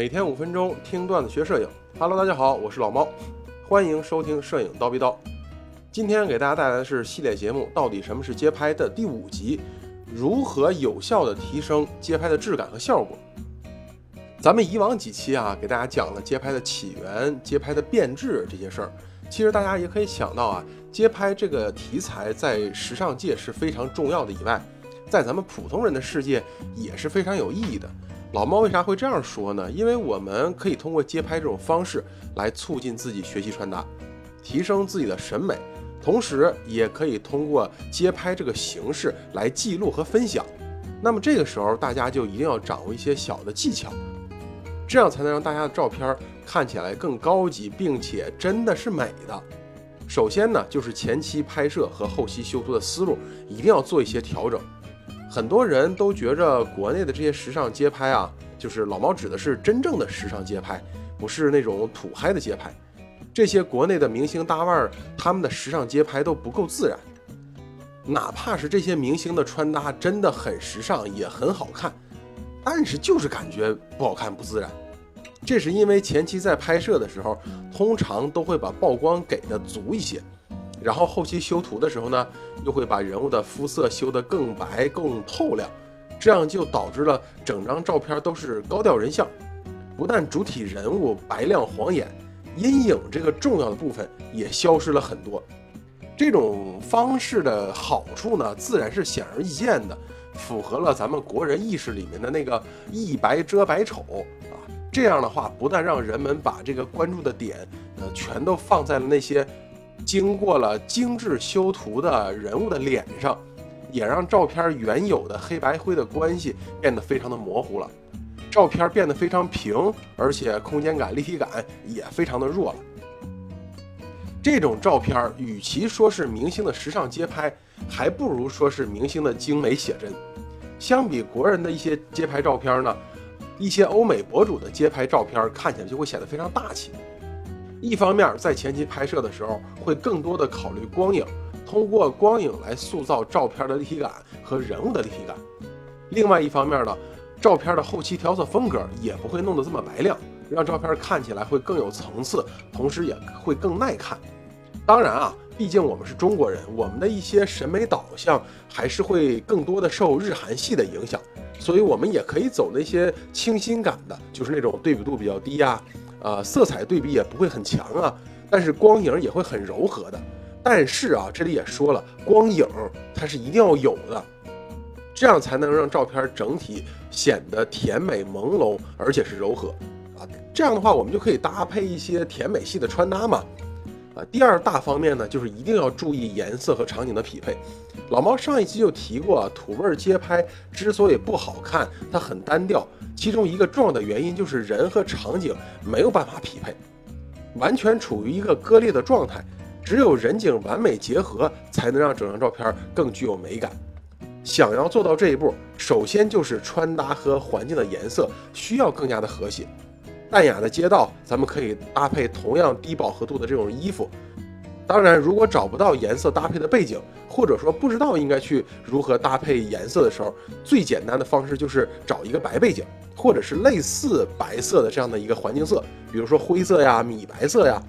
每天五分钟听段子学摄影。Hello，大家好，我是老猫，欢迎收听摄影刀逼刀。今天给大家带来的是系列节目《到底什么是街拍》的第五集，如何有效的提升街拍的质感和效果。咱们以往几期啊，给大家讲了街拍的起源、街拍的变质这些事儿。其实大家也可以想到啊，街拍这个题材在时尚界是非常重要的，以外，在咱们普通人的世界也是非常有意义的。老猫为啥会这样说呢？因为我们可以通过街拍这种方式来促进自己学习穿搭，提升自己的审美，同时也可以通过街拍这个形式来记录和分享。那么这个时候，大家就一定要掌握一些小的技巧，这样才能让大家的照片看起来更高级，并且真的是美的。首先呢，就是前期拍摄和后期修图的思路一定要做一些调整。很多人都觉着国内的这些时尚街拍啊，就是老猫指的是真正的时尚街拍，不是那种土嗨的街拍。这些国内的明星大腕儿，他们的时尚街拍都不够自然。哪怕是这些明星的穿搭真的很时尚，也很好看，但是就是感觉不好看、不自然。这是因为前期在拍摄的时候，通常都会把曝光给的足一些。然后后期修图的时候呢，又会把人物的肤色修得更白、更透亮，这样就导致了整张照片都是高调人像。不但主体人物白亮晃眼，阴影这个重要的部分也消失了很多。这种方式的好处呢，自然是显而易见的，符合了咱们国人意识里面的那个一白遮百丑啊。这样的话，不但让人们把这个关注的点，呃，全都放在了那些。经过了精致修图的人物的脸上，也让照片原有的黑白灰的关系变得非常的模糊了，照片变得非常平，而且空间感、立体感也非常的弱了。这种照片与其说是明星的时尚街拍，还不如说是明星的精美写真。相比国人的一些街拍照片呢，一些欧美博主的街拍照片看起来就会显得非常大气。一方面，在前期拍摄的时候，会更多的考虑光影，通过光影来塑造照片的立体感和人物的立体感。另外一方面呢，照片的后期调色风格也不会弄得这么白亮，让照片看起来会更有层次，同时也会更耐看。当然啊，毕竟我们是中国人，我们的一些审美导向还是会更多的受日韩系的影响，所以我们也可以走那些清新感的，就是那种对比度比较低呀。呃，色彩对比也不会很强啊，但是光影也会很柔和的。但是啊，这里也说了，光影它是一定要有的，这样才能让照片整体显得甜美朦胧，而且是柔和啊。这样的话，我们就可以搭配一些甜美系的穿搭嘛。啊，第二大方面呢，就是一定要注意颜色和场景的匹配。老猫上一期就提过，土味街拍之所以不好看，它很单调。其中一个重要的原因就是人和场景没有办法匹配，完全处于一个割裂的状态。只有人景完美结合，才能让整张照片更具有美感。想要做到这一步，首先就是穿搭和环境的颜色需要更加的和谐。淡雅的街道，咱们可以搭配同样低饱和度的这种衣服。当然，如果找不到颜色搭配的背景，或者说不知道应该去如何搭配颜色的时候，最简单的方式就是找一个白背景，或者是类似白色的这样的一个环境色，比如说灰色呀、米白色呀。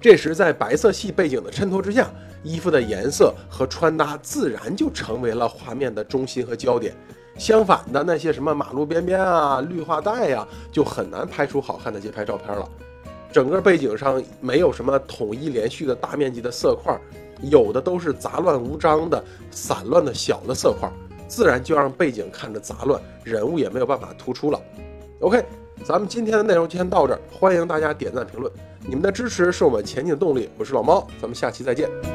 这时在白色系背景的衬托之下，衣服的颜色和穿搭自然就成为了画面的中心和焦点。相反的，那些什么马路边边啊、绿化带呀，就很难拍出好看的街拍照片了。整个背景上没有什么统一连续的大面积的色块，有的都是杂乱无章的散乱的小的色块，自然就让背景看着杂乱，人物也没有办法突出了。OK，咱们今天的内容就先到这儿，欢迎大家点赞评论，你们的支持是我们前进的动力。我是老猫，咱们下期再见。